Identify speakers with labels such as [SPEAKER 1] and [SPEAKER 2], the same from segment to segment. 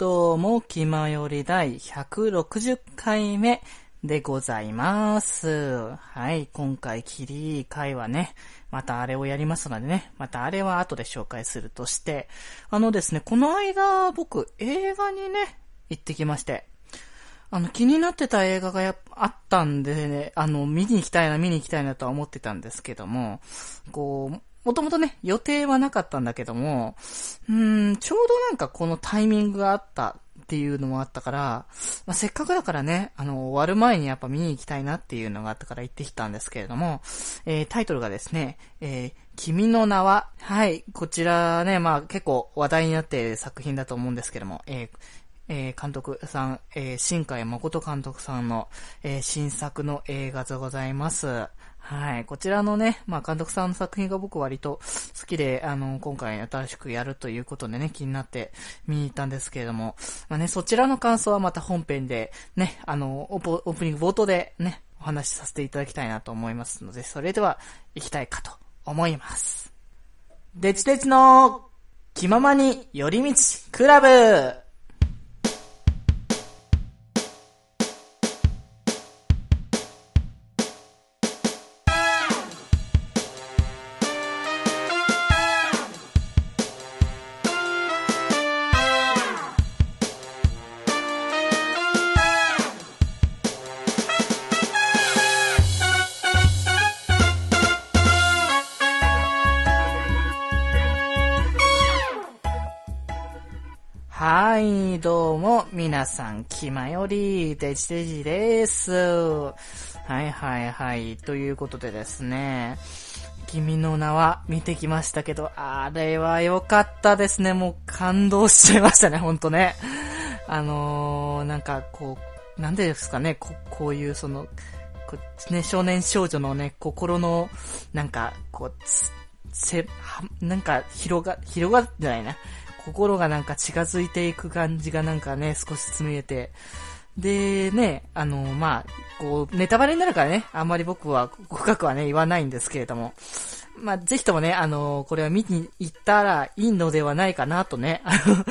[SPEAKER 1] どうも、気まより第160回目でございます。はい、今回、キリいい回はね、またあれをやりますのでね、またあれは後で紹介するとして、あのですね、この間、僕、映画にね、行ってきまして、あの、気になってた映画がやあったんでね、あの、見に行きたいな、見に行きたいなとは思ってたんですけども、こう、もともとね、予定はなかったんだけども、うーん、ちょうどなんかこのタイミングがあったっていうのもあったから、まあ、せっかくだからね、あの、終わる前にやっぱ見に行きたいなっていうのがあったから行ってきたんですけれども、えー、タイトルがですね、えー、君の名は、はい、こちらね、まあ結構話題になっている作品だと思うんですけども、えーえー監督さん、えー新海誠監督さんの、えー新作の映画でございます。はい。こちらのね、まあ、監督さんの作品が僕割と好きで、あの、今回新しくやるということでね、気になって見に行ったんですけれども、まあね、そちらの感想はまた本編で、ね、あの、オープオープニング冒頭でね、お話しさせていただきたいなと思いますので、それでは行きたいかと思います。デチデチの気ままに寄り道クラブ皆さん、気まより、デジデジです。はいはいはい、ということでですね、君の名は見てきましたけど、あれは良かったですね。もう感動しちゃいましたね、ほんとね。あのー、なんかこう、なんでですかね、ここういうその、こね、少年少女のね、心の、なんか、こう、せ、なんか、広が、広がってないな。心がなんか近づいていく感じがなんかね、少し見えて。で、ね、あの、まあ、こう、ネタバレになるからね、あんまり僕は、深くはね、言わないんですけれども。まあ、ぜひともね、あの、これは見に行ったらいいのではないかなとね。あ の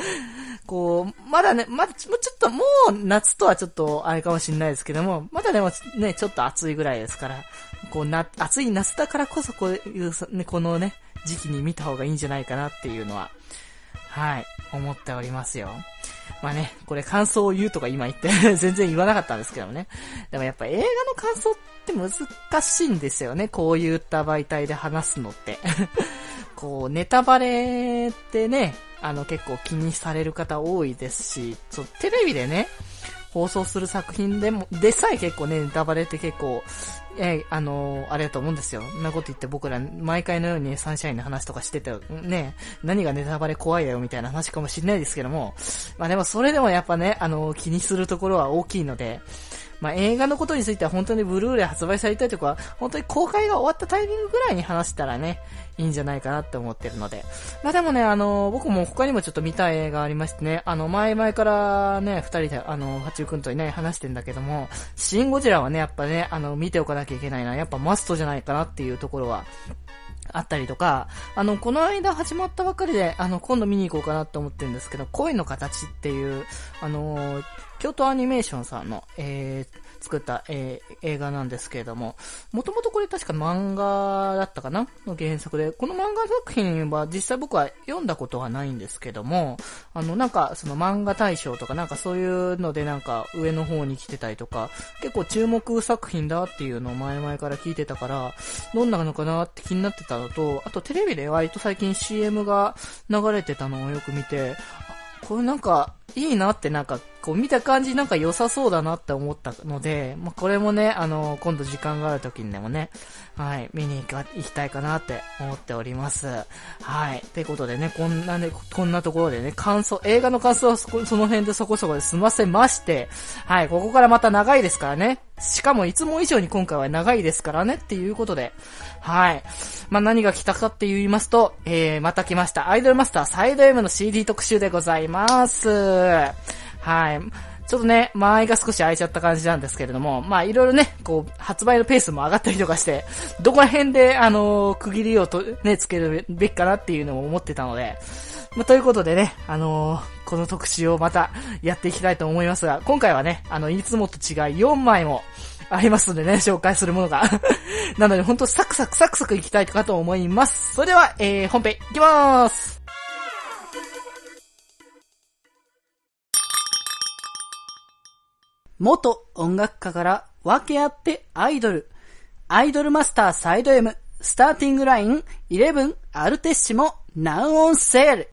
[SPEAKER 1] こう、まだね、まだ、ちょっともう夏とはちょっとあれかもしれないですけども、まだでもね、ちょっと暑いぐらいですから、こうな、暑い夏だからこそこういう、ね、このね、時期に見た方がいいんじゃないかなっていうのは、はい、思っておりますよ。まあね、これ感想を言うとか今言って 全然言わなかったんですけどもね。でもやっぱ映画の感想って難しいんですよね。こういった媒体で話すのって。こう、ネタバレってね、あの結構気にされる方多いですし、そう、テレビでね、放送する作品でも、でさえ結構ね、ネタバレって結構、えあのあれだと思うんですよ。んなこと言って僕ら、毎回のようにサンシャインの話とかしてて、ね、何がネタバレ怖いだよみたいな話かもしれないですけども、まあでもそれでもやっぱね、あの気にするところは大きいので、まあ、映画のことについては本当にブルーレイ発売されたりとか、本当に公開が終わったタイミングぐらいに話したらね、いいんじゃないかなって思ってるので。まあでもね、あの、僕も他にもちょっと見たい映画ありましてね、あの、前々からね、二人で、あの、八中くんとね、話してんだけども、シンゴジラはね、やっぱね、あの、見ておかなきゃいけないな、やっぱマストじゃないかなっていうところは、あったりとか、あの、この間始まったばっかりで、あの、今度見に行こうかなって思ってるんですけど、恋の形っていう、あの、京都アニメーションさんの、えー、作った、えー、映画なんですけれども、もともとこれ確か漫画だったかな？の原作で、この漫画作品は実際僕は読んだことはないんですけども、あの、なんかその漫画大賞とかなんかそういうのでなんか上の方に来てたりとか、結構注目作品だっていうのを前々から聞いてたから、どんなのかなって気になってたのと、あとテレビで割と最近 CM が流れてたのをよく見て、これなんかいいなってなんかこう見た感じなんか良さそうだなって思ったので、まあ、これもね、あの、今度時間がある時にでもね、はい、見に行きたいかなって思っております。はい。ということでね、こんなね、こんなところでね、感想、映画の感想はそこその辺でそこそこで済ませまして、はい、ここからまた長いですからね。しかもいつも以上に今回は長いですからねっていうことで、はい。まあ、何が来たかって言いますと、えー、また来ました。アイドルマスターサイド M の CD 特集でございます。はい。ちょっとね、間合いが少し空いちゃった感じなんですけれども、まあいろいろね、こう、発売のペースも上がったりとかして、どこら辺で、あのー区切りをと、ね、つけるべきかなっていうのを思ってたので、まあ、ということでね、あのーこの特集をまたやっていきたいと思いますが、今回はね、あの、いつもと違い4枚もありますのでね、紹介するものが なので、ほんとサクサクサクサクいきたいかと思います。それでは、えー、本編いきまーす元音楽家から分け合ってアイドル。アイドルマスターサイド M、スターティングライン11アルテッシモ、ナウオンセール。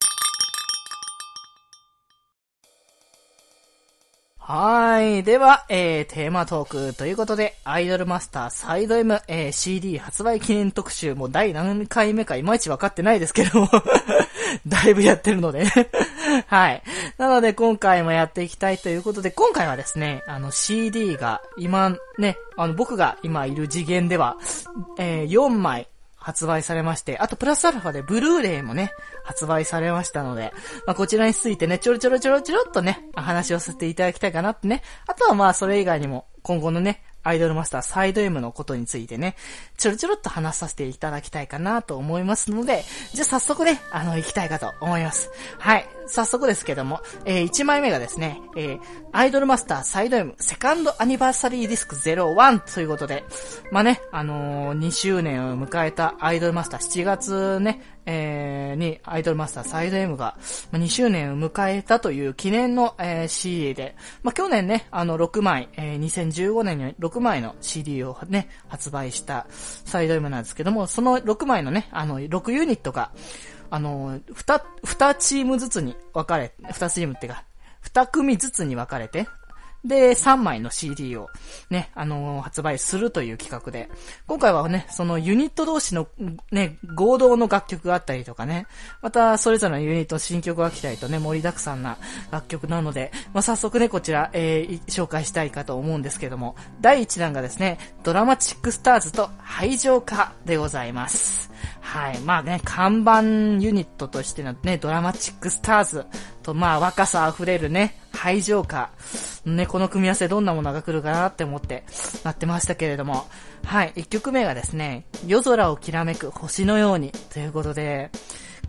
[SPEAKER 1] はい。では、えー、テーマトークということで、アイドルマスターサイド M、えー、CD 発売記念特集もう第何回目かいまいち分かってないですけども だいぶやってるので はい。なので、今回もやっていきたいということで、今回はですね、あの CD が今ね、あの僕が今いる次元では、えー、4枚発売されまして、あとプラスアルファでブルーレイもね、発売されましたので、まあ、こちらについてね、ちょろちょろちょろちょろっとね、話をさせていただきたいかなってね。あとはまあ、それ以外にも、今後のね、アイドルマスターサイド M のことについてね、ちょろちょろっと話させていただきたいかなと思いますので、じゃあ早速ね、あの、行きたいかと思います。はい。早速ですけども、えー、1枚目がですね、えー、アイドルマスターサイド M セカンドアニバーサリーディスク01ということで、まあね、あのー、2周年を迎えたアイドルマスター7月ね、えー、にアイドルマスターサイド M が、まあ、2周年を迎えたという記念の、えー、CD で、まあ、去年ね、あの6枚、えー、2015年に6枚の CD をね、発売したサイド M なんですけども、その6枚のね、あの6ユニットが、あの、二、二チームずつに分かれ、二チームってか、二組ずつに分かれて、で、3枚の CD をね、あのー、発売するという企画で、今回はね、そのユニット同士のね、合同の楽曲があったりとかね、またそれぞれのユニット新曲が来たりとね、盛りだくさんな楽曲なので、まあ、早速ね、こちら、えー、紹介したいかと思うんですけども、第1弾がですね、ドラマチックスターズと廃城化でございます。はい。まあね、看板ユニットとしてのね、ドラマチックスターズと、まあ若さ溢れるね、廃城化。ね、この組み合わせどんなものが来るかなって思ってなってましたけれども。はい。1曲目がですね、夜空をきらめく星のようにということで、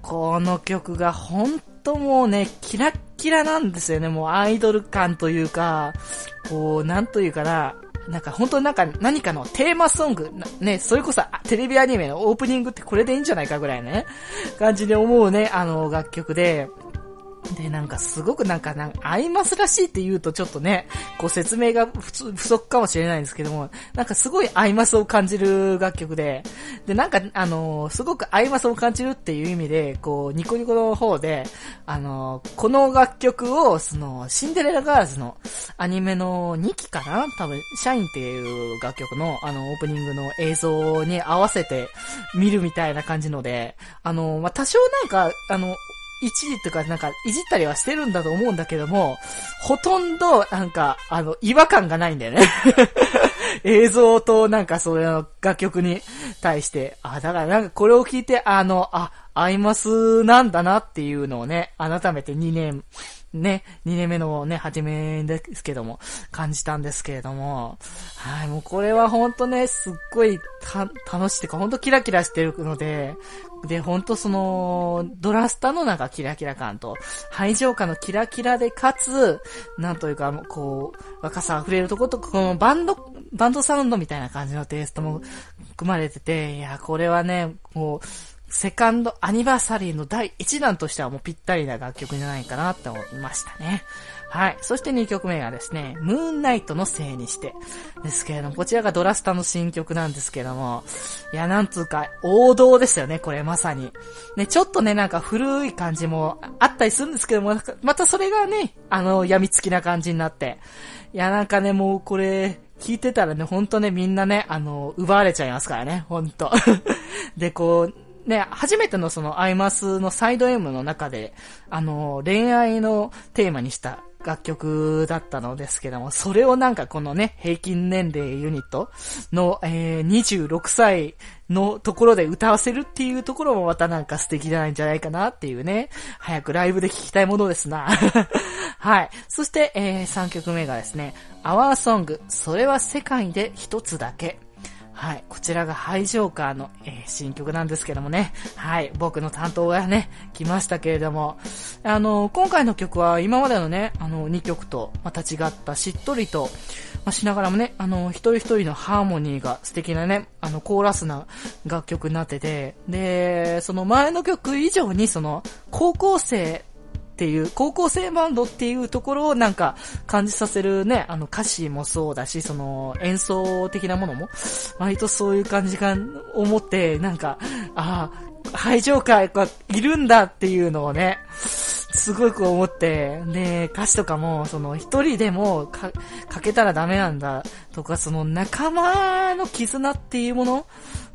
[SPEAKER 1] この曲が本当もうね、キラッキラなんですよね。もうアイドル感というか、こう、なんというかな、なんか本当なんか何かのテーマソング、ね、それこそテレビアニメのオープニングってこれでいいんじゃないかぐらいね、感じに思うね、あの楽曲で、で、なんかすごくなんか、なんか、アイマスらしいって言うとちょっとね、こう説明が不足かもしれないんですけども、なんかすごいアイマスを感じる楽曲で、で、なんか、あのー、すごくアイマスを感じるっていう意味で、こう、ニコニコの方で、あのー、この楽曲を、その、シンデレラガールズのアニメの2期かな？多分、 Shine っていう楽曲の、あの、オープニングの映像に合わせて見るみたいな感じので、あのー、まあ、多少なんか、あの、一時とかなんかいじったりはしてるんだと思うんだけども、ほとんどなんか、あの、違和感がないんだよね。映像となんかそれの楽曲に対して、あ、だからなんかこれを聞いて、あの、あ、アイマスなんだなっていうのをね、改めて2年ね、2年目のね、初めですけども、感じたんですけれども、はい、もうこれはほんとね、すっごいた楽しいてか、ほんとキラキラしてるので、で、ほんとその、ドラスタのなんかキラキラ感と、排場下のキラキラでかつ、なんというか、こう、若さ溢れるとこと、このバンド、バンドサウンドみたいな感じのテイストも組まれてて、いや、これはね、こう、セカンドアニバーサリーの第1弾としてはもうぴったりな楽曲じゃないかなって思いましたね。はい。そして2曲目がですね、ムーンナイトのせいにして。ですけれども、こちらがドラスタの新曲なんですけども、いや、なんつうか、王道ですよね、これまさに。ね、ちょっとね、なんか古い感じもあったりするんですけども、またそれがね、あの、病みつきな感じになって。いや、なんかね、もうこれ、聞いてたらね、ほんとね、みんなね、あの、奪われちゃいますからね、ほんと。で、こう、ね、初めてのそのアイマスのサイド M の中で、あの、恋愛のテーマにした楽曲だったのですけども、それをなんかこのね、平均年齢ユニットの、えー、26歳のところで歌わせるっていうところもまたなんか素敵じゃないんじゃないかなっていうね、早くライブで聴きたいものですな。はい。そして、えー、3曲目がですね、Our Song、それは世界で一つだけ。はい。こちらがハイジョーカーの、えー、新曲なんですけどもね。はい。僕の担当がね、来ましたけれども。あの、今回の曲は今までのね、あの、2曲とまた違ったしっとりと、まあ、しながらもね、あの、一人一人のハーモニーが素敵なね、あの、コーラスな楽曲になってて、で、その前の曲以上にその、高校生っていう、高校生バンドっていうところをなんか感じさせるね、あの歌詞もそうだし、その演奏的なものも、割とそういう感じが思って、なんか、ああ、排除会がいるんだっていうのをね、すごく思って、で、歌詞とかも、その一人でもか、かけたらダメなんだとか、その仲間の絆っていうもの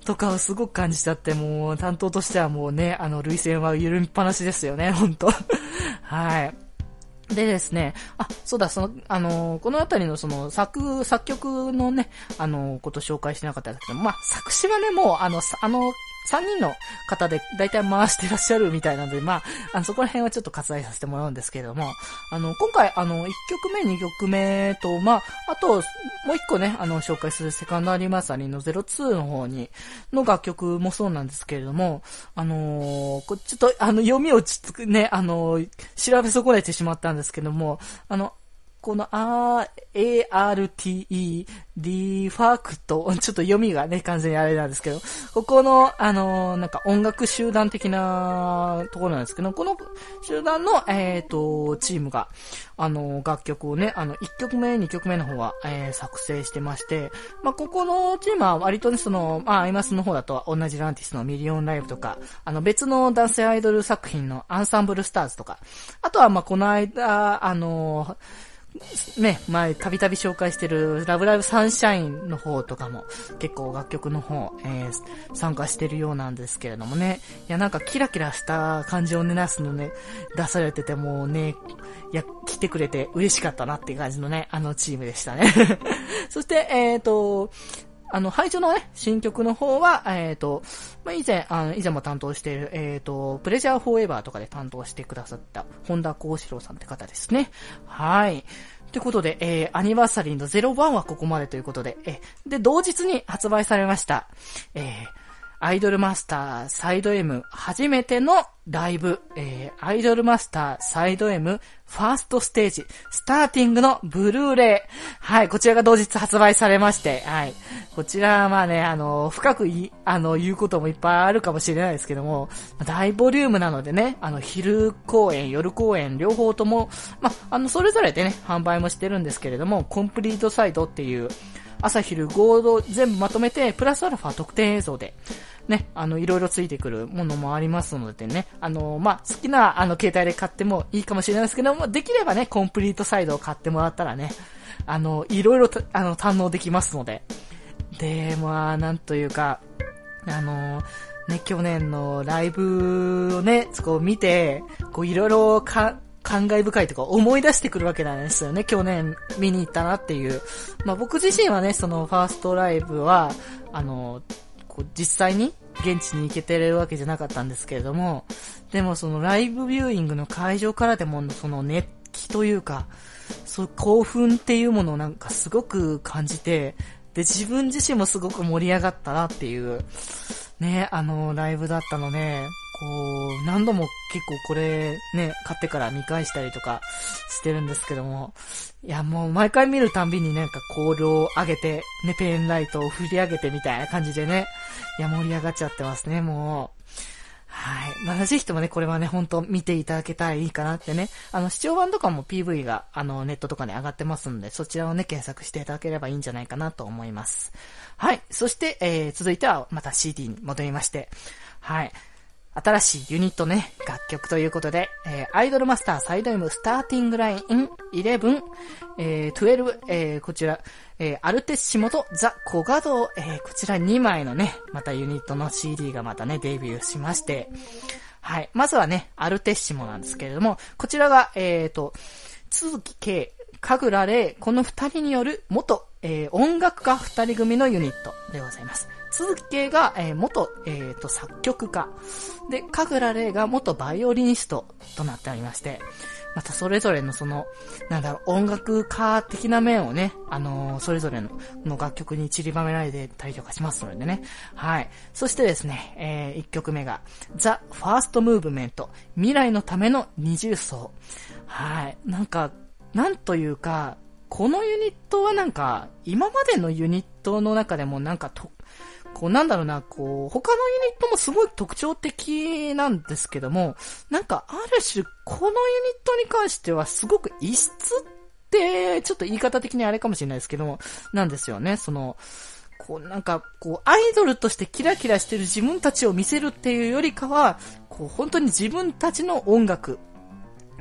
[SPEAKER 1] とかをすごく感じちゃって、もう担当としてはもうね、あの、涙腺は緩みっぱなしですよね、本当。はい。でですね、あ、そうだ、その、あの、このあたりのその作、作曲のね、あの、こと紹介してなかったんですけど、まあ、作詞はね、もう、あの、あの、3人の方で大体回してらっしゃるみたいなので、まあ、あの、そこら辺はちょっと割愛させてもらうんですけれども、あの、今回、あの、1曲目、2曲目と、まあ、あと、もう1個ね、あの、紹介するセカンドアニバーサリーの02の方に、の楽曲もそうなんですけれども、あのー、こちょっと、あの、読みをちょっとね、あのー、調べ損ねてしまったんですけども、あの、この R、A-R-T-E、リファクト、ちょっと読みがね、完全にあれなんですけど、ここの、あのー、なんか音楽集団的なところなんですけど、この集団の、えっ、ー、と、チームが、あのー、楽曲をね、あの、1曲目、2曲目の方は、えー、作成してまして、まあ、ここのチームは割とね、その、まあ、アイマスの方だと同じランティスのミリオンライブとか、あの、別の男性アイドル作品のアンサンブルスターズとか、あとは、ま、この間、あのーね、前、たびたび紹介してる、ラブライブサンシャインの方とかも、結構楽曲の方、えー、参加してるようなんですけれどもね。いや、なんかキラキラした感じをね、出すのね、出されててもうね、いや、来てくれて嬉しかったなっていう感じのね、あのチームでしたね。そして、えっ、ー、と、あの、配置のね、新曲の方は、えっ、ー、と、まあ、以前、あの、以前も担当している、えっ、ー、と、プレジャーフォーエバーとかで担当してくださった、本田幸四郎さんって方ですね。はい。ということで、えー、アニバーサリーの01はここまでということで、えー、で、同日に発売されました、えー、アイドルマスターサイド M 初めてのライブ、えー、アイドルマスターサイド M ファーストステージ、スターティングのブルーレイ。はい、こちらが同日発売されまして、はい。こちらはまあね、あの、深くい、あの、言うこともいっぱいあるかもしれないですけども、大ボリュームなのでね、あの、昼公演、夜公演、両方とも、まあ、あの、それぞれでね、販売もしてるんですけれども、コンプリートサイトっていう、朝昼合同全部まとめて、プラスアルファ特典映像で、ね、あの、いろいろついてくるものもありますのでね、あの、まあ、好きな、あの、携帯で買ってもいいかもしれないですけども、できればね、コンプリートサイドを買ってもらったらね、あの、いろいろと、あの、堪能できますので。で、まあ、なんというか、あの、ね、去年のライブをね、こう見て、こういろいろか、感慨深いとか思い出してくるわけなんですよね。去年見に行ったなっていう。まあ僕自身はね、そのファーストライブは、あの、こう実際に現地に行けてるわけじゃなかったんですけれども、でもそのライブビューイングの会場からでもその熱気というか、そう興奮っていうものをなんかすごく感じて、で、自分自身もすごく盛り上がったなっていう、ね、あの、ライブだったので、こう、何度も結構これね、買ってから見返したりとかしてるんですけども、いやもう毎回見るたんびになんか香料を上げて、ね、ペンライトを振り上げてみたいな感じでね、いや盛り上がっちゃってますね、もう。はい。まあ、ぜひともね、これはね、ほんと見ていただけたらいいかなってね。あの、視聴版とかも PV が、あの、ネットとかに上がってますんで、そちらをね、検索していただければいいんじゃないかなと思います。はい。そして、えー、続いては、また CD に戻りまして、はい。新しいユニットね、楽曲ということで、えー、アイドルマスターサイド M スターティングライン11、えー、12、えー、こちら、えー、アルテッシモとザ・コガドえー、こちら2枚のね、またユニットの CD がまたね、デビューしまして、はい。まずはね、アルテッシモなんですけれども、こちらが、えーと、鈴木圭、神楽玲、この二人による元、えー、音楽家二人組のユニットでございます。鈴木圭が、えー、元、えー、と、作曲家。で、神楽玲が元バイオリニストとなっておりまして、またそれぞれのその、なんだろう、音楽家的な面をね、あのー、それぞれのの楽曲に散りばめられてたりとかしますのでね。はい。そしてですね、えー、1曲目が、The First Movement 未来のための二重奏。はい。なんか、なんというか、このユニットはなんか、今までのユニットの中でもなんかと、こうなんだろうな、こう、他のユニットもすごい特徴的なんですけども、なんかある種、このユニットに関してはすごく異質って、ちょっと言い方的にあれかもしれないですけども、なんですよね。その、こうなんか、こう、アイドルとしてキラキラしてる自分たちを見せるっていうよりかは、こう、本当に自分たちの音楽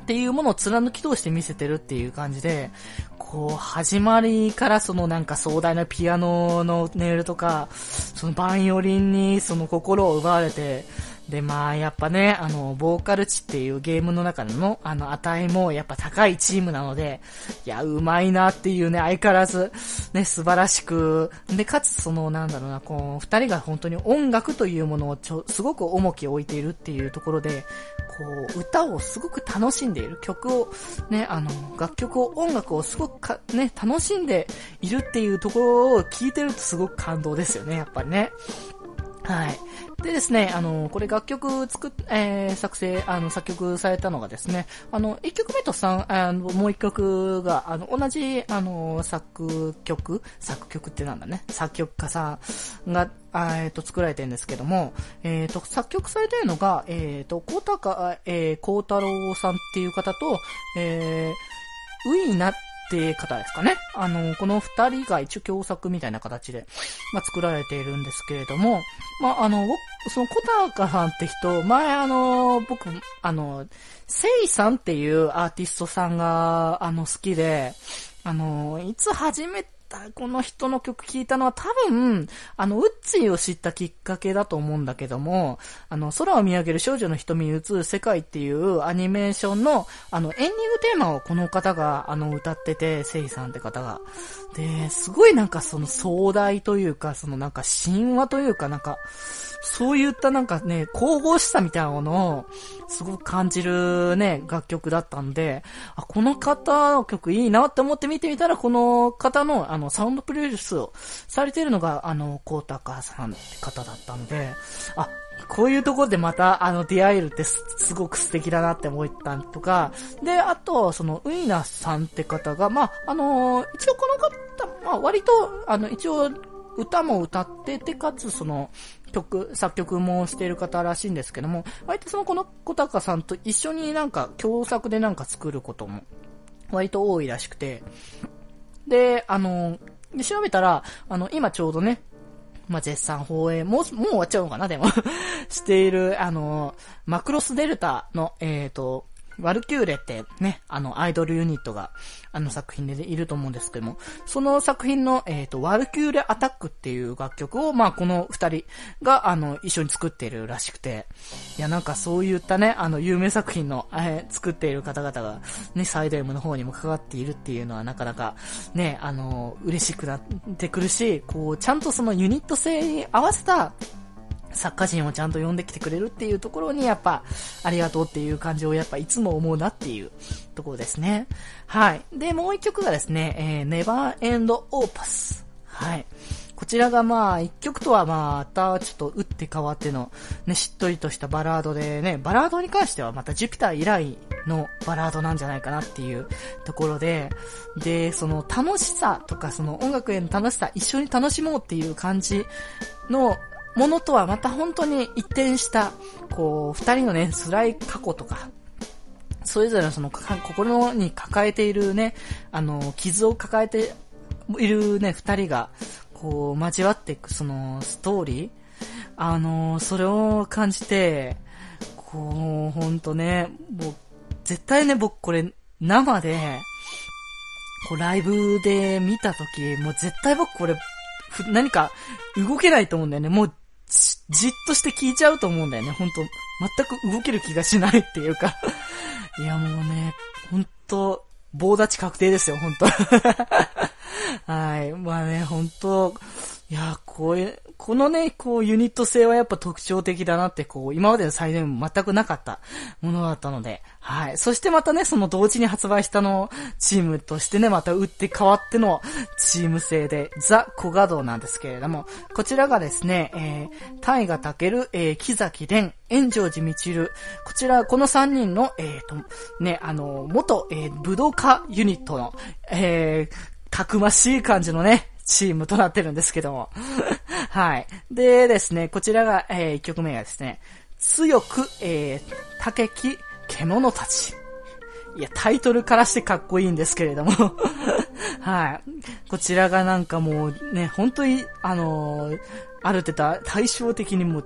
[SPEAKER 1] っていうものを貫き通して見せてるっていう感じで、こう、始まりからそのなんか壮大なピアノの音色とか、そのバイオリンにその心を奪われて、で、まあ、やっぱね、あの、ボーカル値っていうゲームの中の、あの、値もやっぱ高いチームなので、いや、うまいなっていうね、相変わらず、ね、素晴らしく、で、かつその、なんだろうな、こう、二人が本当に音楽というものをちょ、すごく重きを置いているっていうところで、こう、歌をすごく楽しんでいる。曲を、ね、あの、楽曲を、音楽をすごくか、ね、楽しんでいるっていうところを聞いてるとすごく感動ですよね、やっぱりね。はい。でですね、あの、これ楽曲作っ、えー、作成、あの、作曲されたのがですね、あの、1曲目と3、あの、もう1曲が、あの、同じ、あの、作曲作曲ってなんだね、作曲家さんが、えっ、ー、と、作られてるんですけども、えっ、ー、と、作曲されてるのが、えっ、ー、と、高高、えー、高太郎さんっていう方と、えー、ウイナって方ですかね。あの、この二人が一応共作みたいな形で、まあ、作られているんですけれども、まあ、あの、その小高さんって人、前あの、僕、あの、セイさんっていうアーティストさんが、あの、好きで、あの、いつ初めこの人の曲聴いたのは多分、あの、ウッチーを知ったきっかけだと思うんだけども、あの、空を見上げる少女の瞳に映る世界っていうアニメーションの、あの、エンディングテーマをこの方が、あの、歌ってて、セイさんって方が。で、すごいなんかその壮大というか、そのなんか神話というかなんか、そういったなんかね、神々しさみたいなものを、すごく感じるね、楽曲だったんで、あ、この方の曲いいなって思って見てみたら、この方の、あの、のサウンドプロデュースをされているのが、あの、コータカさんって方だったんで、あ、こういうところでまた、あの、出会えるってすごく素敵だなって思ったとか、で、あと、その、ウイナさんって方が、まあ、あの一応この方、まあ、割と、あの、一応、歌も歌ってて、かつその、曲、作曲もしている方らしいんですけども、割とそのこの小高さんと一緒になんか共作でなんか作ることも割と多いらしくて、で、あの、で調べたら、あの、今ちょうどね、まあ、絶賛放映、もう、もう終わっちゃうのかな、でも。している、あの、マクロスデルタの、えっ、ー、と、ワルキューレってね、あの、アイドルユニットが、あの作品でいると思うんですけども、その作品の、えっ、ー、と、ワルキューレアタックっていう楽曲を、まあ、この二人が、あの、一緒に作っているらしくて、いや、なんかそういったね、あの、有名作品の、えー、作っている方々が、ね、サイド M の方にも関わっているっていうのは、なかなか、ね、あの、嬉しくなってくるし、こう、ちゃんとそのユニット性に合わせた、作家陣をちゃんと呼んできてくれるっていうところにやっぱありがとうっていう感じをやっぱいつも思うなっていうところですね。はい。で、もう一曲がですね、えー、Never End Opus。はい。こちらがまあ、一曲とはまたちょっと打って変わっての、ね、しっとりとしたバラードでね、バラードに関してはまたジュピター以来のバラードなんじゃないかなっていうところで、で、その楽しさとかその音楽への楽しさ、一緒に楽しもうっていう感じのものとはまた本当に一転した、こう、二人のね、辛い過去とか、それぞれのその心に抱えているね、あの、傷を抱えているね、二人が、こう、交わっていくそのストーリーあの、それを感じて、こう、ほんとね、もう、絶対ね、僕これ、生で、こう、ライブで見たとき、もう絶対僕これ、何か動けないと思うんだよね。もうじっとして聞いちゃうと思うんだよね、ほんと。全く動ける気がしないっていうか いやもうね、ほんと、棒立ち確定ですよ、ほんと。はい。まあね、本当いや、こういう、このね、こう、ユニット性はやっぱ特徴的だなって、こう、今までの最大も全くなかったものだったので、はい。そしてまたね、その同時に発売したの、チームとしてね、また打って変わってのチーム性で、ザ・コガドなんですけれども、こちらがですね、えー、タイガタケル、えー、木崎蓮、炎上寺みちる、こちら、この3人の、えーと、ね、あの、元、えー、武道家ユニットの、えー、たくましい感じのね、チームとなってるんですけども。はい。でですね、こちらが、えー、1曲目がですね、強く、えー、竹木獣たち。いや、タイトルからしてかっこいいんですけれども はい。こちらがなんかもうね、本当に、あのー、ある程度対照的にも、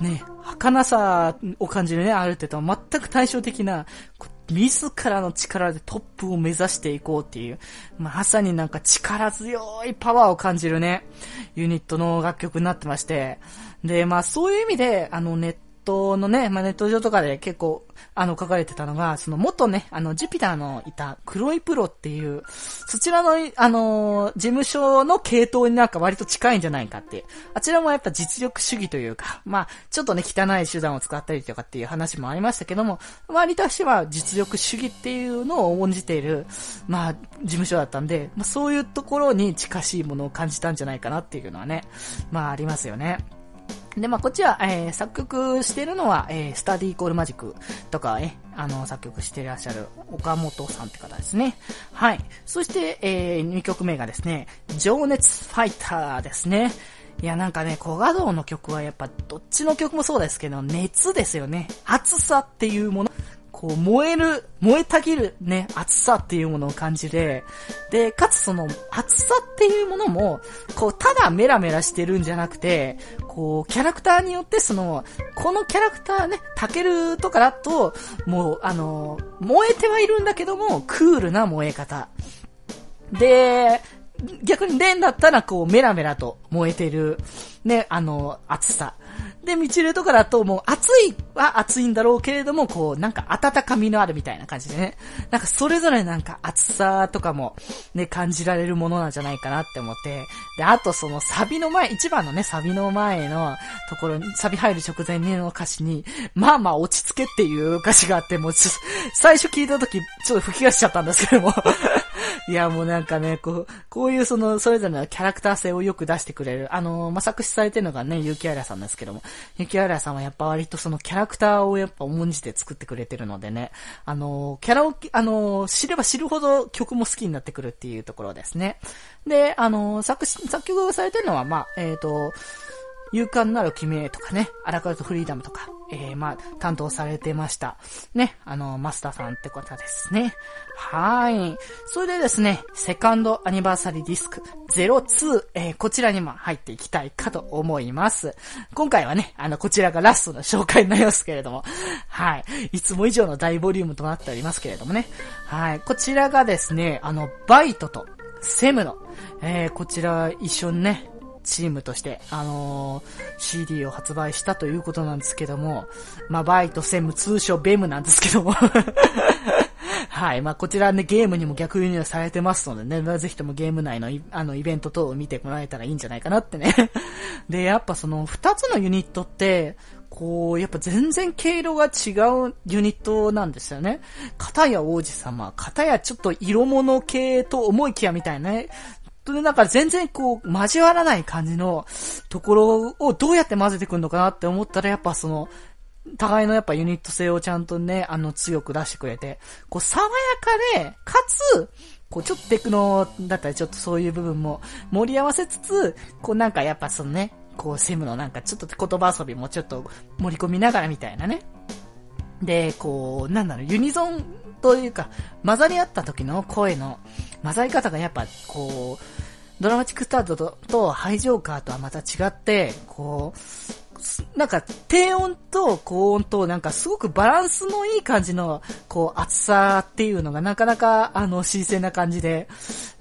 [SPEAKER 1] ね、儚さを感じるね、ある程度全く対照的な、自らの力でトップを目指していこうっていう、まさになんか力強いパワーを感じるね、ユニットの楽曲になってまして、で、まあそういう意味で、あのネットのね、まあ、ネット上とかで結構、あの、書かれてたのが、その元ね、あの、ジュピターのいた黒いプロっていう、そちらの、あの、事務所の系統になんか割と近いんじゃないかっていう。あちらもやっぱ実力主義というか、まあ、ちょっとね、汚い手段を使ったりとかっていう話もありましたけども、割としては実力主義っていうのを重んじている、まあ、事務所だったんで、まあ、そういうところに近しいものを感じたんじゃないかなっていうのはね、まあ、ありますよね。で、まあ、こっちは、えー、作曲してるのは、えー、スタディーコールマジックとか、え、あの、作曲してらっしゃる岡本さんって方ですね。はい。そして、えー、2曲目がですね、情熱ファイターですね。いや、なんかね、小画像の曲はやっぱ、どっちの曲もそうですけど、熱ですよね。熱さっていうもの。こう、燃える、燃えたぎるね、熱さっていうものを感じて、で、かつその、熱さっていうものも、こう、ただメラメラしてるんじゃなくて、こう、キャラクターによってその、このキャラクターね、タケルとかだと、もう、あの、燃えてはいるんだけども、クールな燃え方。で、逆にレンだったらこうメラメラと燃えてる、ね、あの、熱さ。で、ミチルとかだともう暑いは暑いんだろうけれども、こう、なんか温かみのあるみたいな感じでね。なんかそれぞれなんか暑さとかもね、感じられるものなんじゃないかなって思って。で、あとそのサビの前、一番のね、サビの前のところに、サビ入る直前にの歌詞に、まあまあ落ち着けっていう歌詞があって、もうちょっと、最初聞いた時、ちょっと吹き出しちゃったんですけどもいや、もうなんかね、こう、こういうその、それぞれのキャラクター性をよく出してくれる。あの、ま、作詞されてるのがね、ゆきあらさんですけども、ゆきあらさんはやっぱ割とそのキャラクターをやっぱ重んじて作ってくれてるのでね、あの、キャラを、あの、知れば知るほど曲も好きになってくるっていうところですね。で、あの、作詞、作曲されてるのは、まあ、えっ、と、勇敢なる君へとかね、荒川とフリーダムとか、えー、まあ、担当されてました。ね、あの、マスターさんって方ですね。はい。それでですね、セカンドアニバーサリーディスク02、えー、こちらにも入っていきたいかと思います。今回はね、あの、こちらがラストの紹介になりますけれども、はい。いつも以上の大ボリュームとなっておりますけれどもね。はい。こちらがですね、あの、バイトとセムの、えー、こちら一緒にね、チームとして、あのー、CD を発売したということなんですけども、まあ、バイト、セム、通称ベムなんですけども はい。まあ、こちらね、ゲームにも逆輸入されてますのでね、ぜひともゲーム内のあの、イベント等を見てもらえたらいいんじゃないかなってね で、やっぱその、二つのユニットって、こう、やっぱ全然毛色が違うユニットなんですよね。片や王子様、片やちょっと色物系と思いきやみたいなね、で、なんか全然こう、交わらない感じのところをどうやって混ぜてくんのかなって思ったら、やっぱその、互いのやっぱユニット性をちゃんとね、あの、強く出してくれて、こう、爽やかで、かつ、こう、ちょっとテクノだったり、ちょっとそういう部分も盛り合わせつつ、こうなんかやっぱそのね、こう、セムのなんかちょっと言葉遊びもちょっと盛り込みながらみたいなね。で、こう、なんだろう、ユニゾンというか、混ざり合った時の声の混ざり方がやっぱ、こう、ドラマチックスタートととハイジョーカーとはまた違って、こう、なんか低音と高音となんかすごくバランスのいい感じの、こう、厚さっていうのがなかなか、あの、新鮮な感じで、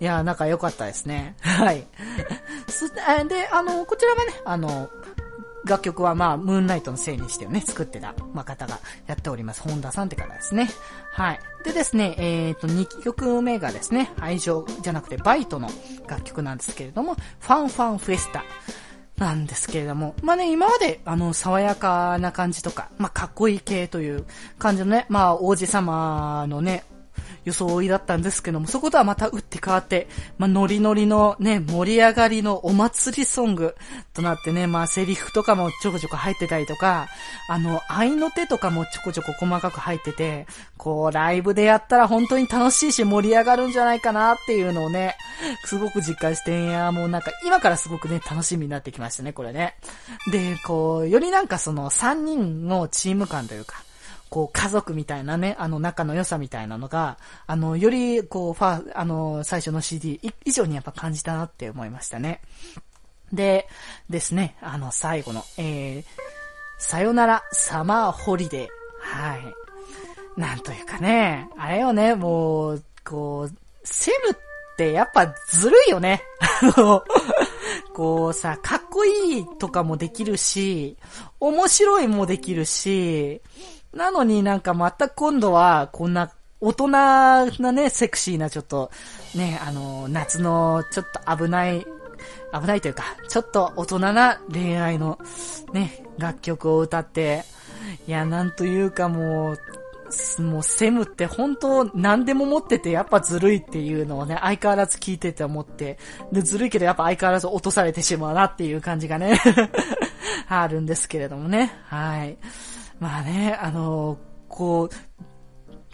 [SPEAKER 1] いや、なんか良かったですね。はい。で、あの、こちらがね、あの、楽曲はまあ、ムーンナイトのせいにしてね、作ってた、まあ、方がやっております。本田さんって方ですね。はい。でですね、えっ、ー、と、2曲目がですね、愛情じゃなくてバイトの楽曲なんですけれども、ファンファンフェスタ。なんですけれども、まあね、今まで、あの、爽やかな感じとか、まあ、かっこいい系という感じのね、まあ、王子様のね、装いだったんですけども、そことはまた打って変わって、まあ、ノリノリのね、盛り上がりのお祭りソングとなってね、まあ、セリフとかもちょこちょこ入ってたりとか、あの、愛の手とかもちょこちょこ細かく入ってて、こう、ライブでやったら本当に楽しいし盛り上がるんじゃないかなっていうのをね、すごく実感して、いや、もうなんか今からすごくね、楽しみになってきましたね、これね。で、こう、よりなんかその3人のチーム感というか、こう、家族みたいなね、あの、仲の良さみたいなのが、あの、より、こう、ファあの、最初の CD 以上にやっぱ感じたなって思いましたね。で、ですね、あの、最後の、えー、さよならサマーホリデー。はい。なんというかね、あれよね、もう、こう、セムってやっぱずるいよね。あの、こうさ、かっこいいとかもできるし、面白いもできるし、なのになんかまた今度は、こんな、大人なね、セクシーなちょっと、ね、あの、夏のちょっと危ない、危ないというか、ちょっと大人な恋愛の、ね、楽曲を歌って、いや、なんというかもう、もうセムって本当何でも持っててやっぱずるいっていうのをね、相変わらず聞いてて思って、で、ずるいけどやっぱ相変わらず落とされてしまうなっていう感じがね あるんですけれどもね。はい。まあね、あのー、こう、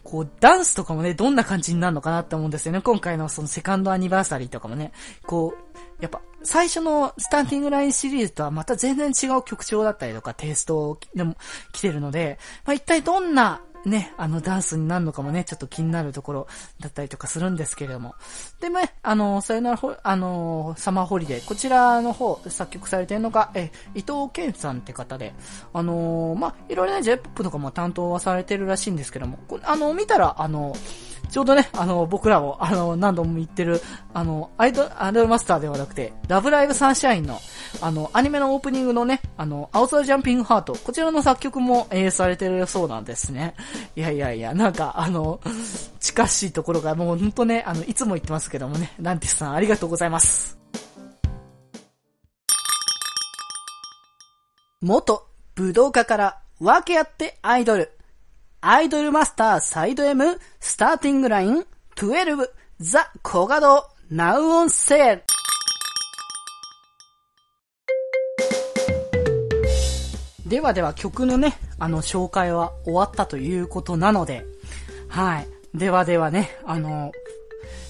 [SPEAKER 1] こう、ダンスとかもね、どんな感じになるのかなって思うんですよね。今回のそのセカンドアニバーサリーとかもね、こう、やっぱ、最初のスタンディングラインシリーズとはまた全然違う曲調だったりとかテイストでも来てるので、まあ、一体どんなね、あのダンスになるのかもね、ちょっと気になるところだったりとかするんですけれども。でもね、あの、さよならほ、あの、サマーホリデー、こちらの方、作曲されてるのが、え、伊藤健さんって方で、あのまあ、いろいろね、J-POP とかも担当はされてるらしいんですけども、あの、見たら、あの、ちょうどね、あの、僕らも、あの、何度も言ってる、あの、アイドル、アイドルマスターではなくて、ラブライブサンシャインの、あの、アニメのオープニングのね、あの、アウトジャンピングハート、こちらの作曲も、えー、されてるそうなんですね。いやいやいや、なんか、あの、近しいところが、もうほんとね、あの、いつも言ってますけどもね、ランティスさんありがとうございます。元武道家から分け合ってアイドル。アイドルマスターサイド M スターティングライン12ザ・コガドナウオンセールではでは曲のね、あの紹介は終わったということなので、はい。ではではね、あの、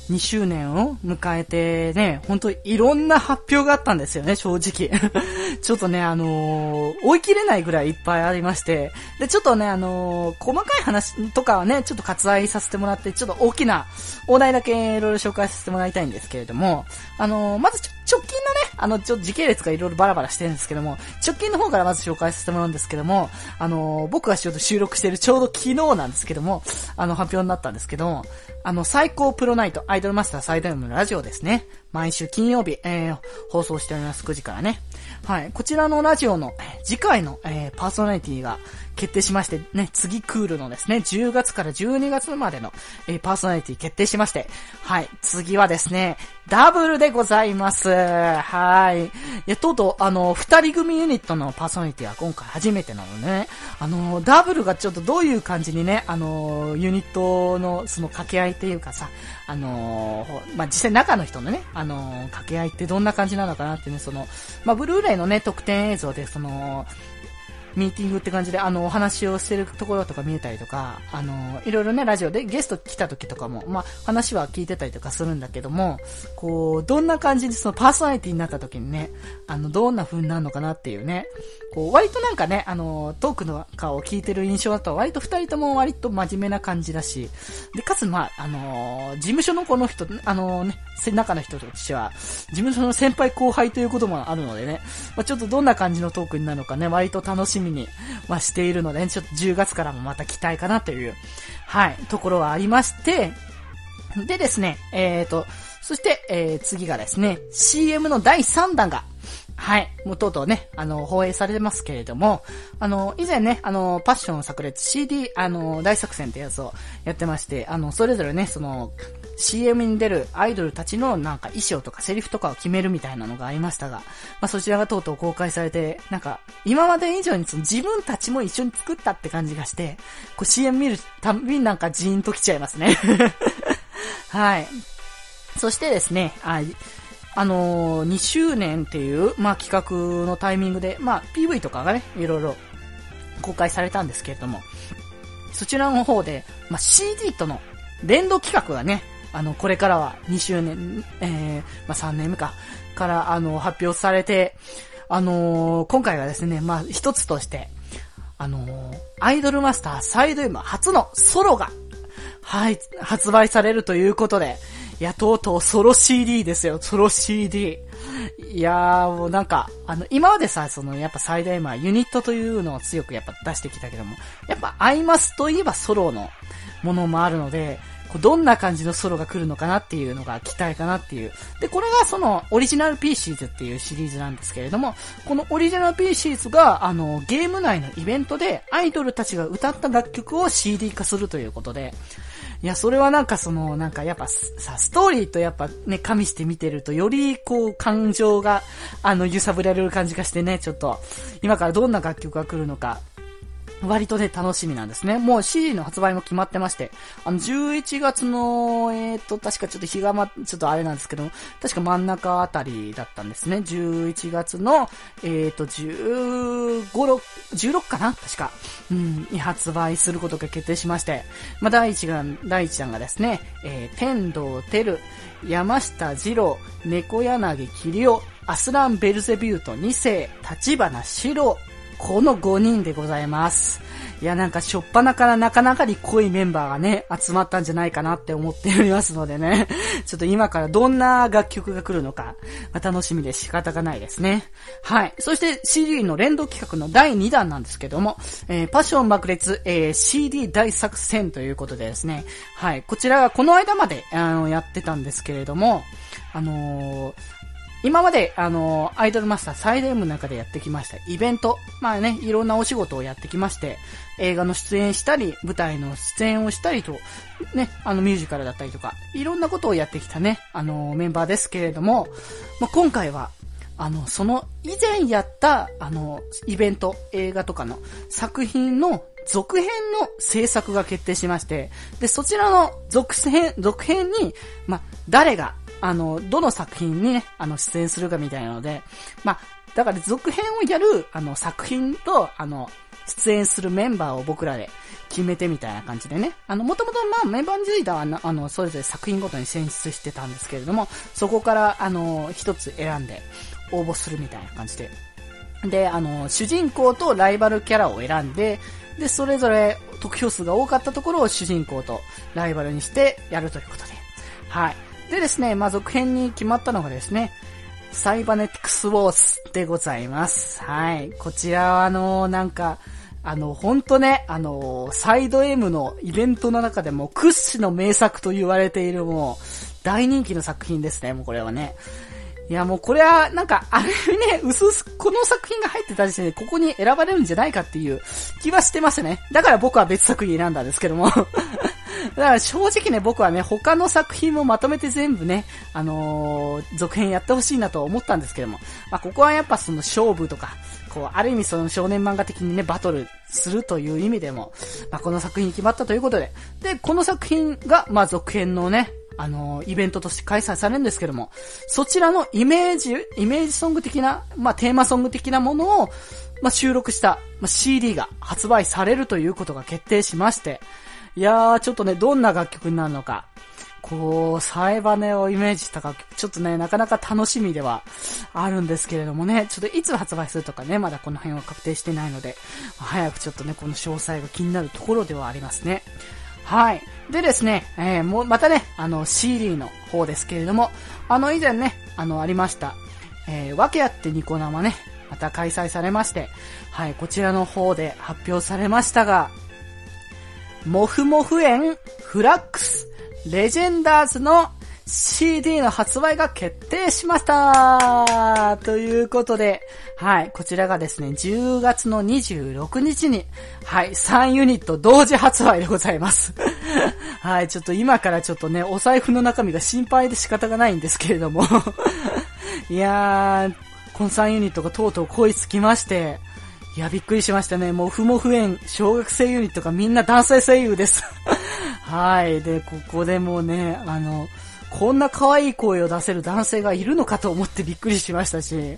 [SPEAKER 1] 2周年を迎えてね、本当いろんな発表があったんですよね、正直。ちょっとね、あのー、追い切れないぐらいいっぱいありまして、で、ちょっとね、あのー、細かい話とかはね、ちょっと割愛させてもらって、ちょっと大きなお題だけいろいろ紹介させてもらいたいんですけれども、あのー、まず直近のね、あの、ちょっと時系列がいろいろバラバラしてるんですけども、直近の方からまず紹介させてもらうんですけども、あの僕がちょっと収録してるちょうど昨日なんですけども、あの、発表になったんですけども、あの、最高プロナイト、アイドルマスター最大のラジオですね。毎週金曜日、えー、放送しております。9時からね。はい。こちらのラジオの、次回の、えー、パーソナリティが決定しまして、ね、次クールのですね、10月から12月までの、えー、パーソナリティ決定しまして、はい。次はですね、ダブルでございます。はい。いや、とうとう、あの、二人組ユニットのパーソナリティは今回初めてなのね、あの、ダブルがちょっとどういう感じにね、あの、ユニットのその掛け合いっていうかさ、あの、まあ、実際中の人のね、あの、掛け合いってどんな感じなのかなってね、その、まあ、ブルーレイのね、特典映像で、その、ミーティングって感じで、あの、お話をしてるところとか見えたりとか、あの、いろいろね、ラジオでゲスト来た時とかも、まあ、話は聞いてたりとかするんだけども、こう、どんな感じでそのパーソナリティになった時にね、あの、どんな風になるのかなっていうね、こう、割となんかね、あの、トークの顔を聞いてる印象だと、割と二人とも割と真面目な感じだし、で、かつ、まあ、あの、事務所のこの人、あのね、中の人としては、事務所の先輩後輩ということもあるのでね、まあ、ちょっとどんな感じのトークになるのかね、割と楽しみに、まあ、しているので、ちょっと10月からもまた期待かなという、はい、ところはありまして、でですね、えーと、そして、えー、次がですね、CM の第3弾が、はい。もうとうとうね、あの、放映されてますけれども、あの、以前ね、あの、パッション炸裂 CD、あの、大作戦ってやつをやってまして、あの、それぞれね、その、CM に出るアイドルたちのなんか衣装とかセリフとかを決めるみたいなのがありましたが、まあそちらがとうとう公開されて、なんか今まで以上にその自分たちも一緒に作ったって感じがして、こう CM 見るたびになんかジーンと来ちゃいますね。はい。そしてですね、あ、あのー、2周年っていう、まあ企画のタイミングで、まあ PV とかがね、いろいろ公開されたんですけれども、そちらの方で、まあ CD との連動企画がね、あの、これからは2周年、えー、まあ、3年目か、から、あの、発表されて、あのー、今回はですね、まあ、一つとして、あのー、アイドルマスターサイド M 初のソロが、はい、発売されるということで、いや、とうとうソロ CD ですよ、ソロ CD。いやー、もうなんか、あの、今までさ、その、やっぱ最大今、ユニットというのを強くやっぱ出してきたけども、やっぱアイマスといえばソロのものもあるので、どんな感じのソロが来るのかなっていうのが期待かなっていう。で、これがそのオリジナルピーシーズっていうシリーズなんですけれども、このオリジナルピーシーズが、あの、ゲーム内のイベントでアイドルたちが歌った楽曲を CD 化するということで、いや、それはなんかその、なんかやっぱさ、ストーリーとやっぱね、加味して見てると、よりこう、感情が、あの、揺さぶられる感じがしてね、ちょっと、今からどんな楽曲が来るのか、割とね、楽しみなんですね。もう CD の発売も決まってまして、あの、11月の、えっ、ー、と、確かちょっと日がま、ちょっとあれなんですけど、確か真ん中あたりだったんですね。11月の、えっ、ー、と、15、6、16かな？確か。うん、に発売することが決定しまして、まあ、第一が、第一弾がですね、えー、天童てる、山下二郎、猫柳桐生、アスラン・ベルゼビュート2世、立花四郎、この5人でございます。いや、なんか、しょっぱなからなかなかに濃いメンバーがね、集まったんじゃないかなって思っておりますのでね。ちょっと今からどんな楽曲が来るのか、まあ、楽しみで仕方がないですね。はい。そして CD の連動企画の第2弾なんですけども、えー、パッション爆裂、えー、CD 大作戦ということでですね。はい。こちらがこの間まで、あの、やってたんですけれども、あのー今まで、あの、アイドルマスターサイド M の中でやってきましたイベント。まあね、いろんなお仕事をやってきまして、映画の出演したり、舞台の出演をしたりと、ね、あのミュージカルだったりとか、いろんなことをやってきたね、あの、メンバーですけれども、まあ、今回は、あの、その以前やった、あの、イベント、映画とかの作品の続編の制作が決定しまして、で、そちらの続編、続編に、まあ、誰があの、どの作品にね、あの、出演するかみたいなので、まあ、だから続編をやる、あの、作品と、あの、出演するメンバーを僕らで決めてみたいな感じでね。あの、もともとまあメンバーについては、あの、それぞれ作品ごとに選出してたんですけれども、そこから、あの、一つ選んで応募するみたいな感じで。で、あの、主人公とライバルキャラを選んで、で、それぞれ得票数が多かったところを主人公とライバルにしてやるということで。はい。でですね、まあ、続編に決まったのがですね、サイバネティクスウォーズでございます。はい。こちらはあの、なんか、あの、ほんとね、あの、サイド M のイベントの中でも屈指の名作と言われているもう、大人気の作品ですね、もうこれはね。いや、もうこれは、なんか、あれね、うすうす、この作品が入ってた時点で、ここに選ばれるんじゃないかっていう気はしてましたね。だから僕は別作品選んだんですけどもだから正直ね、僕はね、他の作品もまとめて全部ね、あのー、続編やってほしいなと思ったんですけども、まあ、ここはやっぱその勝負とか、こう、ある意味その少年漫画的にね、バトルするという意味でも、まあ、この作品決まったということで、で、この作品が、まあ、続編のね、あのー、イベントとして開催されるんですけども、そちらのイメージ、イメージソング的な、まあ、テーマソング的なものを、まあ、収録した、まあ、CD が発売されるということが決定しまして、いやー、ちょっとね、どんな楽曲になるのか。こう、サイバネをイメージした楽曲、ちょっとね、なかなか楽しみではあるんですけれどもね、ちょっといつ発売するとかね、まだこの辺は確定してないので、早くちょっとね、この詳細が気になるところではありますね。はい。でですね、えー、もう、またね、あの、CD の方ですけれども、あの、以前ね、あの、ありました、えー、わけあってニコ生ね、また開催されまして、はい、こちらの方で発表されましたが、モフモフ園フラックス。レジェンダーズの CD の発売が決定しました。ということで、はい、こちらがですね、10月の26日に、はい、3ユニット同時発売でございます。はい、ちょっと今からちょっとね、お財布の中身が心配で仕方がないんですけれども。いやー、この3ユニットがとうとう恋つきまして、いや、びっくりしましたね。もう、ふもふえん、小学生ユニットがみんな男性声優です はい。で、ここでもうね、あの、こんな可愛い声を出せる男性がいるのかと思ってびっくりしましたし、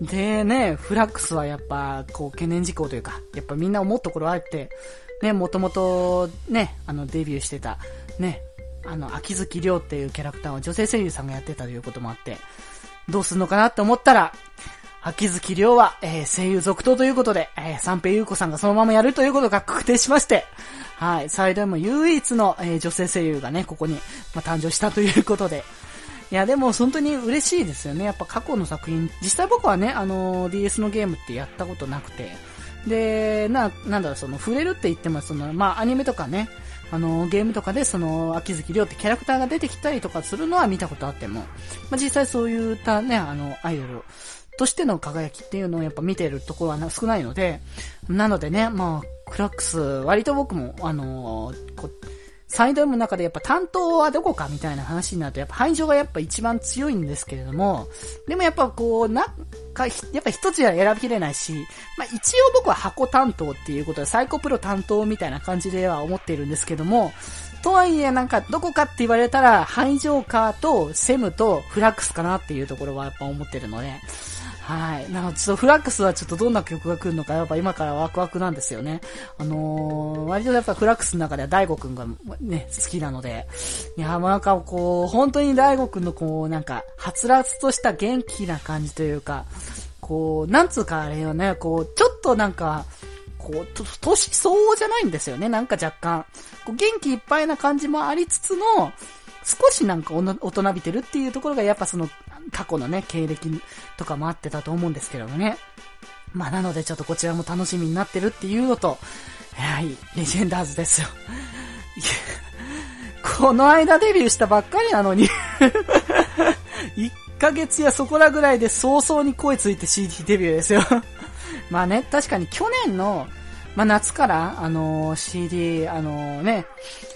[SPEAKER 1] でね、フラックスはやっぱ、こう、懸念事項というか、やっぱみんな思うところあって、ね、もともと、ね、あの、デビューしてた、ね、あの、秋月亮っていうキャラクターを女性声優さんがやってたということもあって、どうすんのかなって思ったら、秋月亮は、えー、声優続投ということで、えー、三平優子さんがそのままやるということが確定しまして、はい、最大も唯一の、えー、女性声優がね、ここに、まあ、誕生したということで、いや、でも本当に嬉しいですよね。やっぱ過去の作品、実際僕はね、あのー、DS のゲームってやったことなくて、で、な、なんだろう、その、触れるって言っても、その、まあ、アニメとかね、あの、ゲームとかでその、秋月亮ってキャラクターが出てきたりとかするのは見たことあっても、まあ、実際そういったね、あの、アイドルとしての輝きっていうのをやっぱ見てるところは少ないので、なのでね、まあ、クラックス、割と僕も、あのー、こサイド M の中でやっぱ担当はどこかみたいな話になると、やっぱ排除がやっぱ一番強いんですけれども、でもやっぱこう、なんか、やっぱ一つじゃ選びきれないし、まあ一応僕は箱担当っていうことで、サイコプロ担当みたいな感じでは思っているんですけども、とはいえなんかどこかって言われたら、ハイジョーカーとセムとフラックスかなっていうところはやっぱ思ってるので、はい。なので、ちょっとフラックスはちょっとどんな曲が来るのか、やっぱ今からワクワクなんですよね。あのー、割とやっぱフラックスの中では大悟くんがね、好きなので、いや、もうなんかこう、本当に大悟くんのこう、なんか、はつらつとした元気な感じというか、こう、なんつうかあれよね、こう、ちょっとなんか、こう、と年相応じゃないんですよね、なんか若干。こう元気いっぱいな感じもありつつの、少しなんか大人びてるっていうところがやっぱその過去のね、経歴とかもあってたと思うんですけどもね。まあなのでちょっとこちらも楽しみになってるっていうのと、はい、レジェンダーズですよ。この間デビューしたばっかりなのに1ヶ月やそこらぐらいで早々に声ついて CD デビューですよまあね、確かに去年の、まあ夏から、あのー、CD、あのー、ね、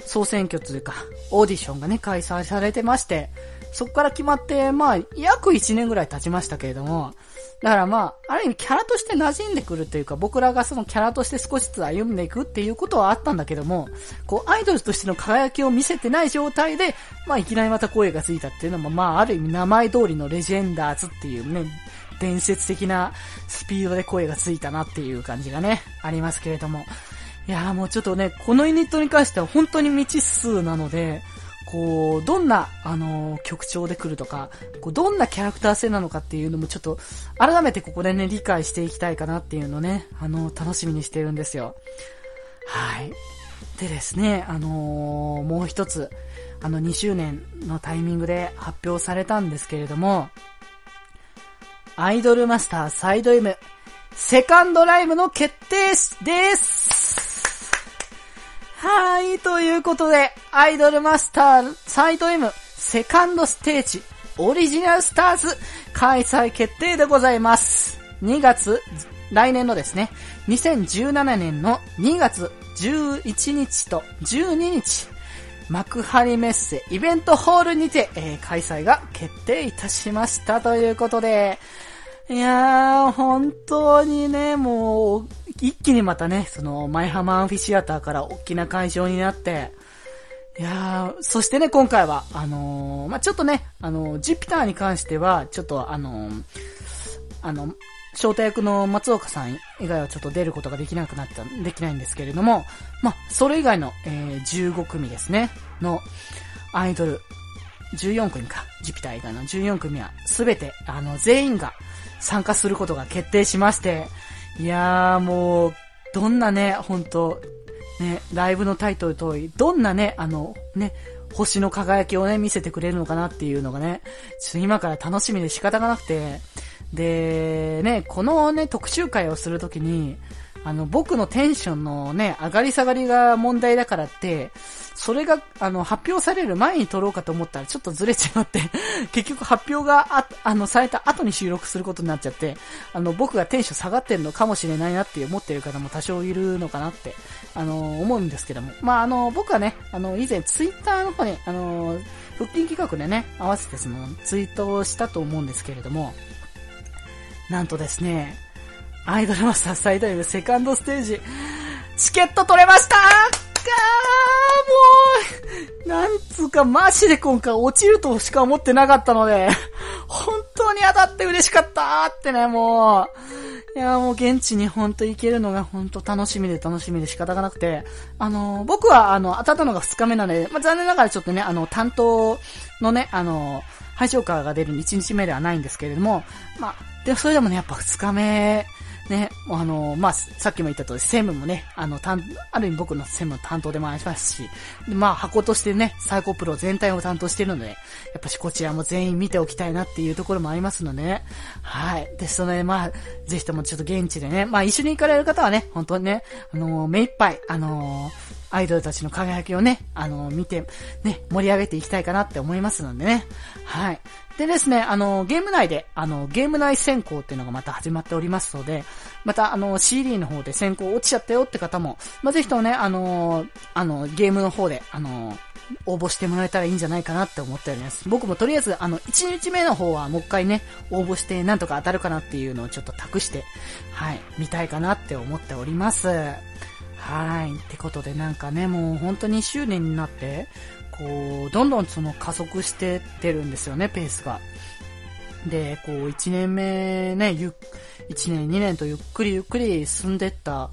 [SPEAKER 1] 総選挙というか、オーディションがね、開催されてまして、そこから決まって、まあ、約1年ぐらい経ちましたけれども、だからまあ、ある意味キャラとして馴染んでくるというか、僕らがそのキャラとして少しずつ歩んでいくっていうことはあったんだけども、こう、アイドルとしての輝きを見せてない状態で、まあ、いきなりまた声がついたっていうのも、まあ、ある意味名前通りのレジェンダーズっていうね、伝説的なスピードで声がついたなっていう感じがね、ありますけれども。いやーもうちょっとね、このユニットに関しては本当に未知数なので、こう、どんな、あのー、曲調で来るとか、こう、どんなキャラクター性なのかっていうのもちょっと、改めてここでね、理解していきたいかなっていうのね、あのー、楽しみにしてるんですよ。はい。でですね、あのー、もう一つ、あの、2周年のタイミングで発表されたんですけれども、アイドルマスターサイド M、セカンドライブの決定ですはい、ということで、アイドルマスターサイド M セカンドステージオリジナルスターズ開催決定でございます。2月、来年のですね、2017年の2月11日と12日、幕張メッセイベントホールにて、えー、開催が決定いたしましたということで、いやー、本当にね、もう、一気にまたね、その、マイハマアンフィシアターから大きな会場になって、いやー、そしてね、今回は、あのー、まあ、ちょっとね、あのー、ジュピターに関しては、ちょっとあのー、あの、招待役の松岡さん以外はちょっと出ることができなくなった、できないんですけれども、まあ、それ以外の、えー、15組ですね、のアイドル、14組か、ジュピター以外の14組は、すべて、あの、全員が参加することが決定しまして、いやーもう、どんなね、本当ね、ライブのタイトル通り、どんなね、あの、ね、星の輝きをね、見せてくれるのかなっていうのがね、ちょっと今から楽しみで仕方がなくて、で、ね、このね、特集会をするときに、あの、僕のテンションのね、上がり下がりが問題だからって、それが、あの、発表される前に撮ろうかと思ったらちょっとずれちまって 結局発表があ、あの、された後に収録することになっちゃって、あの、僕がテンション下がってるのかもしれないなって思ってる方も多少いるのかなって、あの、思うんですけども。まあ、あの、僕はね、あの、以前ツイッターの方に、あの、腹筋企画でね、合わせてその、ツイートをしたと思うんですけれども、なんとですね、アイドルマスター最大部セカンドステージ、チケット取れました。かーもう、なんつうか、マジで今回落ちるとしか思ってなかったので、本当に当たって嬉しかったーってね、もう。いや、もう現地に本当行けるのが本当楽しみで楽しみで仕方がなくて、あの、僕はあの、当たったのが2日目なので、まあ、残念ながらちょっとね、あの、担当のね、あの、配信カーが出る1日目ではないんですけれども、まあ、で、それでもね、やっぱ2日目ね、あの、まあ、さっきも言った通り、専務もね、あの、たん、ある意味僕の専務担当でもありますし、まあ、箱としてね、サイコプロ全体を担当しているので、やっぱしこちらも全員見ておきたいなっていうところもありますのでね。はい。ですので、まあ、ぜひともちょっと現地でね、まあ、一緒に行かれる方はね、本当にね、あの、目いっぱい、あのアイドルたちの輝きをね、あの、見て、ね、盛り上げていきたいかなって思いますのでね。はい。でですね、あの、ゲーム内で、あの、ゲーム内選考っていうのがまた始まっておりますので、また、あの、CD の方で選考落ちちゃったよって方も、まあ、ぜひともね、あの、あの、ゲームの方で、あの、応募してもらえたらいいんじゃないかなって思っております。僕もとりあえず、あの、1日目の方はもう一回ね、応募してなんとか当たるかなっていうのをちょっと託して、はい、見たいかなって思っております。はい。ってことでなんかね、もう本当に周年になって、こう、どんどんその加速してってるんですよね、ペースが。で、こう、1年目ね、ゆ、1年、2年とゆっくりゆっくり進んでった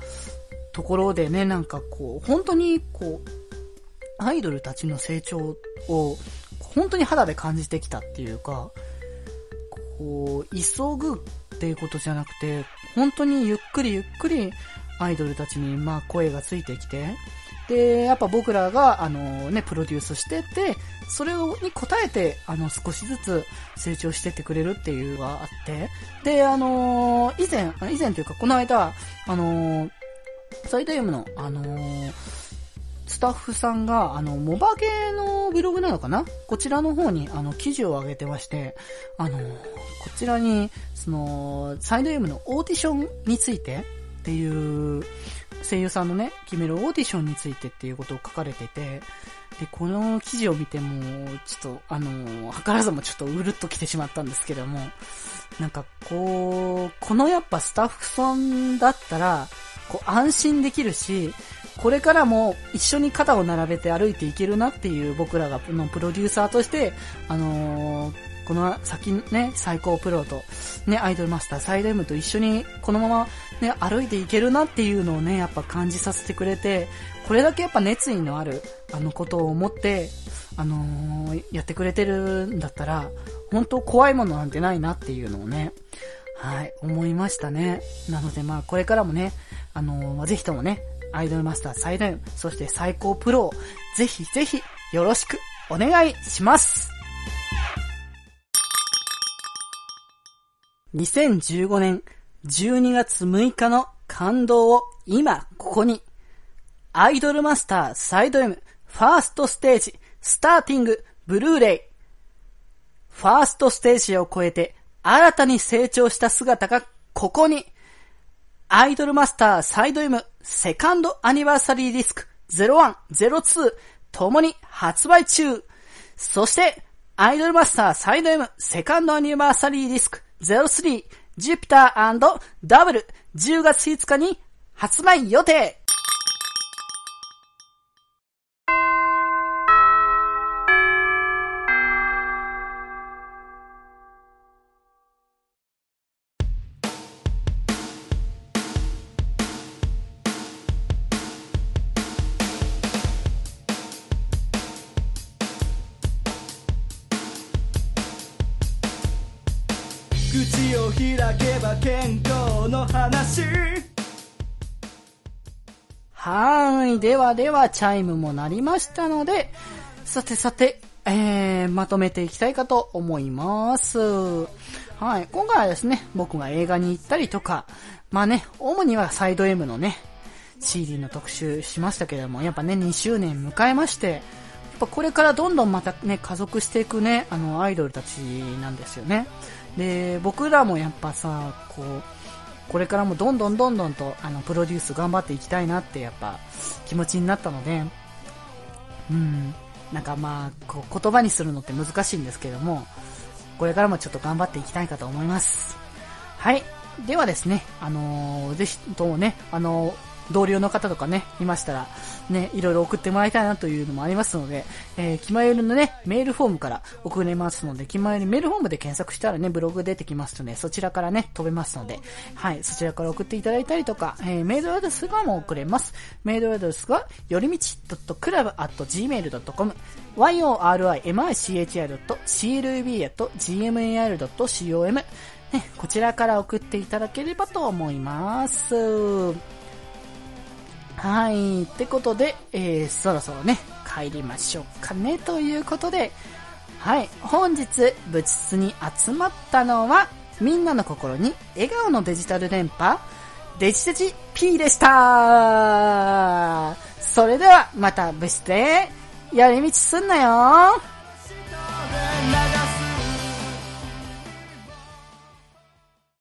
[SPEAKER 1] ところでね、なんかこう、本当にこう、アイドルたちの成長を、本当に肌で感じてきたっていうか、こう、急ぐっていうことじゃなくて、本当にゆっくりゆっくりアイドルたちに、まあ、声がついてきて、で、やっぱ僕らが、あのね、プロデュースしてて、それに応えて、あの、少しずつ成長してってくれるっていうのがあって、で、あの、以前、以前というか、この間、あのー、サイド M の、あの、スタッフさんが、あの、モバゲーのブログなのかな？こちらの方に、あの、記事を上げてまして、あの、こちらに、その、サイド M のオーディションについて、っていう声優さんのね、決めるオーディションについてっていうことを書かれてて、で、この記事を見ても、ちょっと、あの、図らずもちょっとうるっと来てしまったんですけども、なんかこう、このやっぱスタッフさんだったら、こう安心できるし、これからも一緒に肩を並べて歩いていけるなっていう僕らがのプロデューサーとして、あのー、この先ね、最高プロと、ね、アイドルマスター、サイド M と一緒にこのままね、歩いていけるなっていうのをね、やっぱ感じさせてくれて、これだけやっぱ熱意のある、あのことを思って、あのー、やってくれてるんだったら、本当怖いものなんてないなっていうのをね、はい、思いましたね。なのでまあ、これからもね、あのー、ぜひともね、アイドルマスター最大、そして最高プロを、ぜひぜひ、よろしくお願いします。2015年12月6日の感動を今ここに。アイドルマスターサイド M ファーストステージスターティングブルーレイ。ファーストステージを超えて新たに成長した姿がここに。アイドルマスターサイド M セカンドアニバーサリーディスク01、02ともに発売中。そして、アイドルマスターサイド M セカンドアニバーサリーディスク03ジュピターダブル10月5日に発売予定。はい。ではでは、チャイムも鳴りましたので、さてさて、えー、まとめていきたいかと思います。はい。今回はですね、僕が映画に行ったりとか、まあね、主にはサイド M のね、CD の特集しましたけれども、やっぱね、2周年迎えまして、やっぱこれからどんどんまたね、加速していくね、あの、アイドルたちなんですよね。で、僕らもやっぱさ、こう、これからもどんどんどんどんと、あの、プロデュース頑張っていきたいなってやっぱ気持ちになったので、うん、なんかまあ、こう言葉にするのって難しいんですけども、これからもちょっと頑張っていきたいかと思います。はい。ではですね、あのー、ぜひともね、あのー同僚の方とかね、いましたら、ね、いろいろ送ってもらいたいなというのもありますので、えー、気まよりのね、メールフォームから送れますので、気まよりメールフォームで検索したらね、ブログ出てきますので、そちらからね、飛べますので、はい、そちらから送っていただいたりとか、えー、メールアドレスがも送れます。メールアドレスが、よりみち .club.gmail.com、yorimichi.club.gmail.com ね、こちらから送っていただければと思います。はい。ってことで、えー、そろそろね、帰りましょうかね。ということで、はい。本日、部室に集まったのは、みんなの心に笑顔のデジタル電波、デジデジ P でしたそれでは、また部室で、寄り道すんなよ